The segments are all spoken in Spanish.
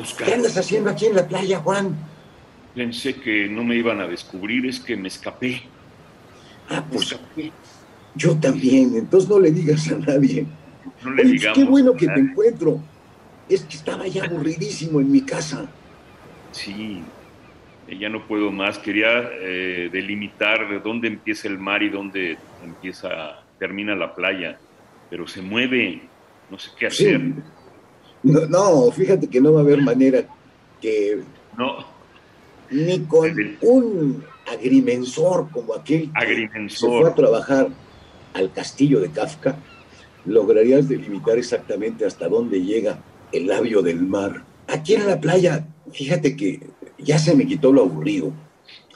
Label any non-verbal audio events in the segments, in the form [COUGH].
Oscar, ¿qué andas haciendo aquí en la playa, Juan? pensé que no me iban a descubrir, es que me escapé. Ah, pues escapé. yo también, entonces no le digas a nadie. No le Oye, digamos. qué bueno que te encuentro. Es que estaba ya aburridísimo en mi casa. Sí, eh, ya no puedo más. Quería eh, delimitar de dónde empieza el mar y dónde empieza, termina la playa. Pero se mueve, no sé qué Sí. No, no, fíjate que no va a haber manera que No, ni con un agrimensor como aquel que se fue a agrimensor. trabajar al castillo de Kafka, lograrías delimitar exactamente hasta dónde llega el labio del mar. Aquí en la playa, fíjate que ya se me quitó lo aburrido.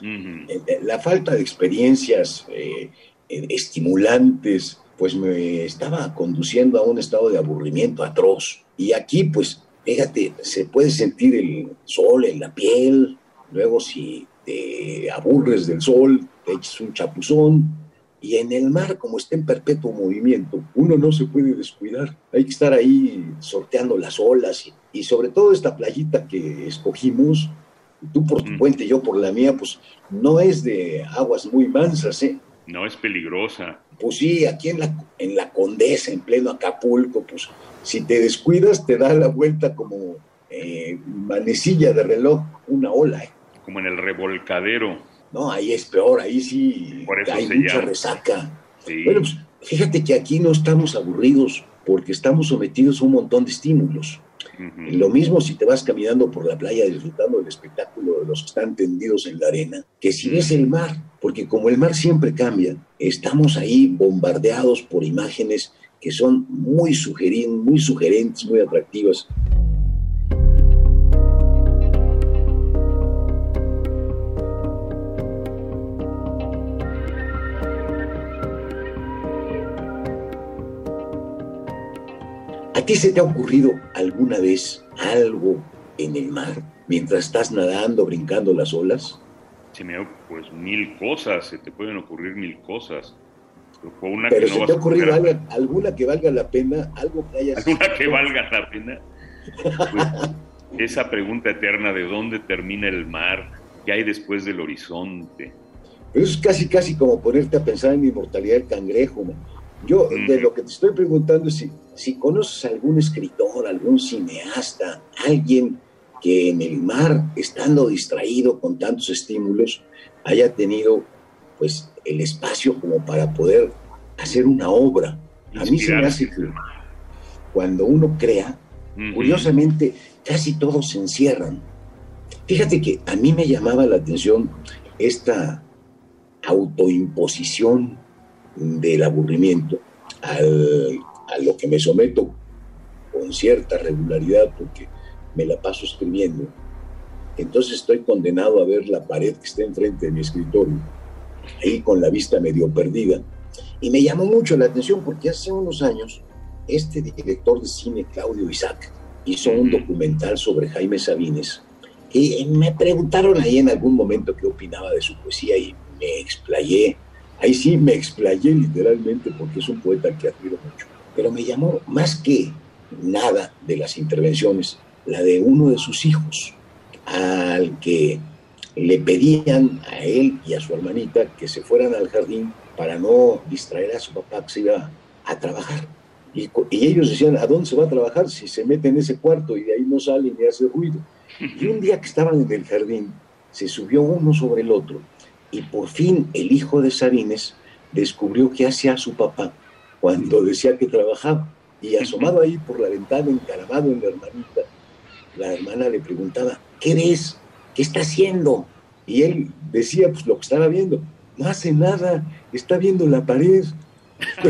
Eh, eh, La falta de experiencias eh, estimulantes, pues me estaba conduciendo a un estado de aburrimiento atroz. Y aquí, pues, fíjate, se puede sentir el sol en la piel, luego si te aburres del sol, te echas un chapuzón, y en el mar, como está en perpetuo movimiento, uno no se puede descuidar. Hay que estar ahí sorteando las olas y, y sobre todo esta playita que escogimos, tú por tu Mm. puente, yo por la mía, pues no es de aguas muy mansas, ¿eh? No es peligrosa. Pues sí, aquí en la, en la Condesa, en pleno Acapulco, pues si te descuidas te da la vuelta como eh, manecilla de reloj, una ola, ¿eh? Como en el revolcadero. No, ahí es peor, ahí sí Por eso hay mucha llama. resaca. Sí. Bueno, pues fíjate que aquí no estamos aburridos porque estamos sometidos a un montón de estímulos. Lo mismo si te vas caminando por la playa disfrutando del espectáculo de los que están tendidos en la arena, que si ves el mar, porque como el mar siempre cambia, estamos ahí bombardeados por imágenes que son muy, sugerin- muy sugerentes, muy atractivas. Ti se te ha ocurrido alguna vez algo en el mar mientras estás nadando, brincando las olas? Se me pues mil cosas, se te pueden ocurrir mil cosas. Pero fue una Pero que no se te ha ocurrido alguna que valga la pena, algo que hayas alguna que valga la pena. Pues, esa pregunta eterna de dónde termina el mar, qué hay después del horizonte. Pero eso es casi, casi como ponerte a pensar en la inmortalidad del cangrejo. man. Yo, de lo que te estoy preguntando es si, si conoces algún escritor, algún cineasta, alguien que en el mar, estando distraído con tantos estímulos, haya tenido pues el espacio como para poder hacer una obra. A mí se me hace que cuando uno crea. Curiosamente, casi todos se encierran. Fíjate que a mí me llamaba la atención esta autoimposición del aburrimiento al- a lo que me someto con cierta regularidad porque me la paso escribiendo. Entonces estoy condenado a ver la pared que está enfrente de mi escritorio, ahí con la vista medio perdida. Y me llamó mucho la atención porque hace unos años este director de cine, Claudio Isaac, hizo un documental sobre Jaime Sabines. Y me preguntaron ahí en algún momento qué opinaba de su poesía y me explayé. Ahí sí me explayé literalmente porque es un poeta que admiro mucho. Pero me llamó más que nada de las intervenciones, la de uno de sus hijos, al que le pedían a él y a su hermanita que se fueran al jardín para no distraer a su papá que se iba a trabajar. Y, y ellos decían, ¿a dónde se va a trabajar si se mete en ese cuarto y de ahí no sale ni hace ruido? Y un día que estaban en el jardín, se subió uno sobre el otro y por fin el hijo de Sabines descubrió qué hacía su papá cuando decía que trabajaba. Y asomado ahí por la ventana, encaramado en la hermanita, la hermana le preguntaba, ¿qué ves? ¿Qué está haciendo? Y él decía, pues lo que estaba viendo. No hace nada, está viendo la pared. [LAUGHS]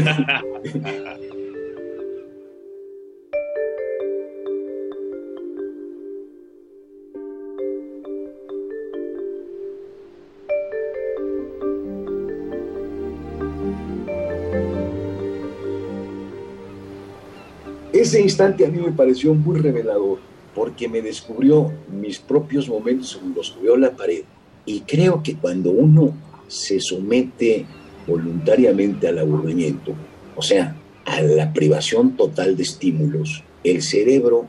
Ese instante a mí me pareció muy revelador porque me descubrió mis propios momentos en los veo la pared. Y creo que cuando uno se somete voluntariamente al aburrimiento, o sea, a la privación total de estímulos, el cerebro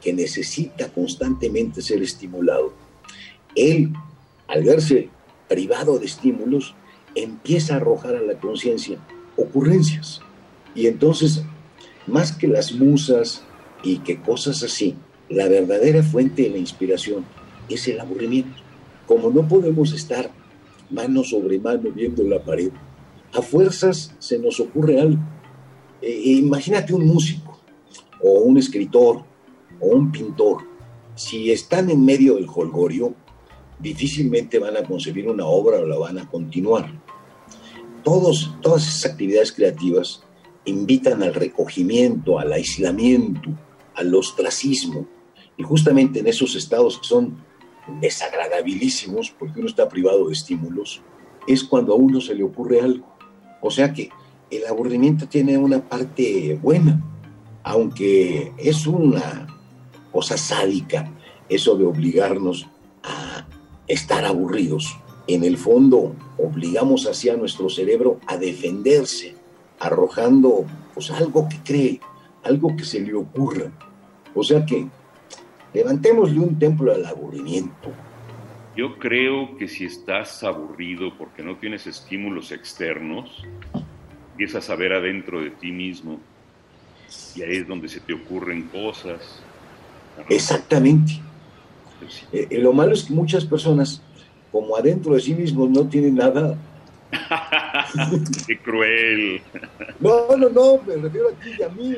que necesita constantemente ser estimulado, él, al verse privado de estímulos, empieza a arrojar a la conciencia ocurrencias. Y entonces, más que las musas y que cosas así, la verdadera fuente de la inspiración es el aburrimiento. Como no podemos estar mano sobre mano viendo la pared, a fuerzas se nos ocurre algo. E, e imagínate un músico o un escritor o un pintor. Si están en medio del holgorio, difícilmente van a concebir una obra o la van a continuar. Todos, todas esas actividades creativas invitan al recogimiento, al aislamiento, al ostracismo. Y justamente en esos estados que son desagradabilísimos, porque uno está privado de estímulos, es cuando a uno se le ocurre algo. O sea que el aburrimiento tiene una parte buena, aunque es una cosa sádica eso de obligarnos a estar aburridos. En el fondo, obligamos así a nuestro cerebro a defenderse, arrojando pues, algo que cree, algo que se le ocurra. O sea que levantémosle un templo al aburrimiento. Yo creo que si estás aburrido porque no tienes estímulos externos, empiezas a ver adentro de ti mismo y ahí es donde se te ocurren cosas. Exactamente. Eh, eh, lo malo es que muchas personas, como adentro de sí mismos, no tienen nada. [LAUGHS] [LAUGHS] ¡Qué cruel! No, no, no, me refiero a ti y a mí.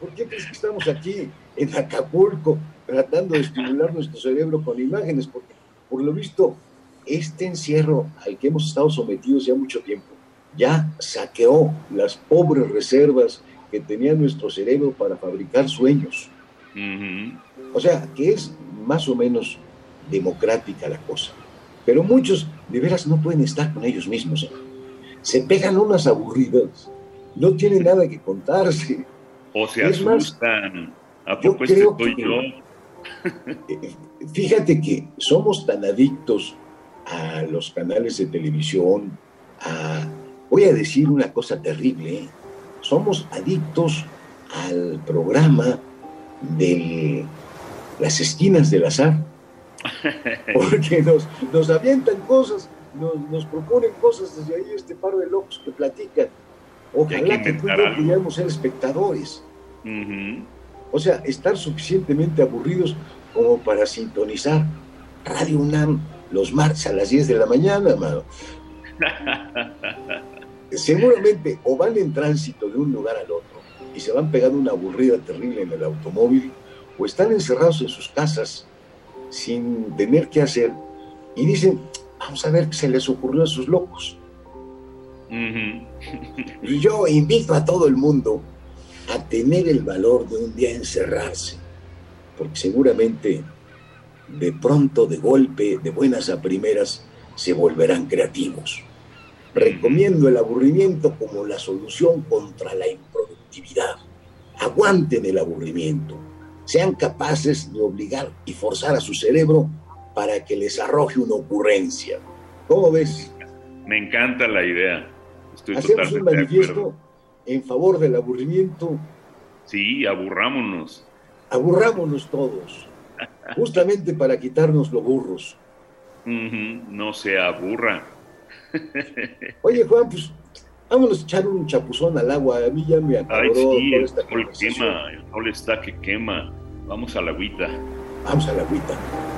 ¿Por qué crees que estamos aquí en Acapulco tratando de estimular nuestro cerebro con imágenes? Porque, por lo visto, este encierro al que hemos estado sometidos ya mucho tiempo ya saqueó las pobres reservas que tenía nuestro cerebro para fabricar sueños. O sea, que es más o menos democrática la cosa. Pero muchos de veras no pueden estar con ellos mismos. ¿eh? Se pegan unas aburridas, no tienen nada que contarse. O se asustan. ¿A poco este yo? [LAUGHS] Eh, fíjate que somos tan adictos a los canales de televisión, a voy a decir una cosa terrible, ¿eh? somos adictos al programa de las esquinas del azar, [LAUGHS] porque nos, nos avientan cosas, nos, proponen cosas desde ahí este par de locos que platican. Ojalá que, tú y yo pudiéramos ser espectadores. O sea, estar suficientemente aburridos como para sintonizar Radio UNAM los martes a las 10 de la mañana, mano. [LAUGHS] seguramente o van en tránsito de un lugar al otro y se van pegando una aburrida terrible en el automóvil, o están encerrados en sus casas sin tener qué hacer y dicen, vamos a ver qué se les ocurrió a sus locos. y yo invito a todo el mundo a tener el valor de un día encerrarse, porque seguramente de pronto, de golpe, de buenas a primeras, se volverán creativos. Recomiendo el aburrimiento como la solución contra la improductividad. Aguanten el aburrimiento. Sean capaces de obligar y forzar a su cerebro para que les arroje una ocurrencia. ¿Cómo ves? Me encanta la idea. Estoy Hacemos un manifiesto en favor del aburrimiento. Sí, aburrámonos. Aburrámonos todos. Justamente para quitarnos los burros. No se aburra. [LAUGHS] Oye, Juan, pues vámonos a echar un chapuzón al agua. A mí ya me acabó sí, el sol quema, el sol está que quema. Vamos a la agüita. Vamos a la agüita.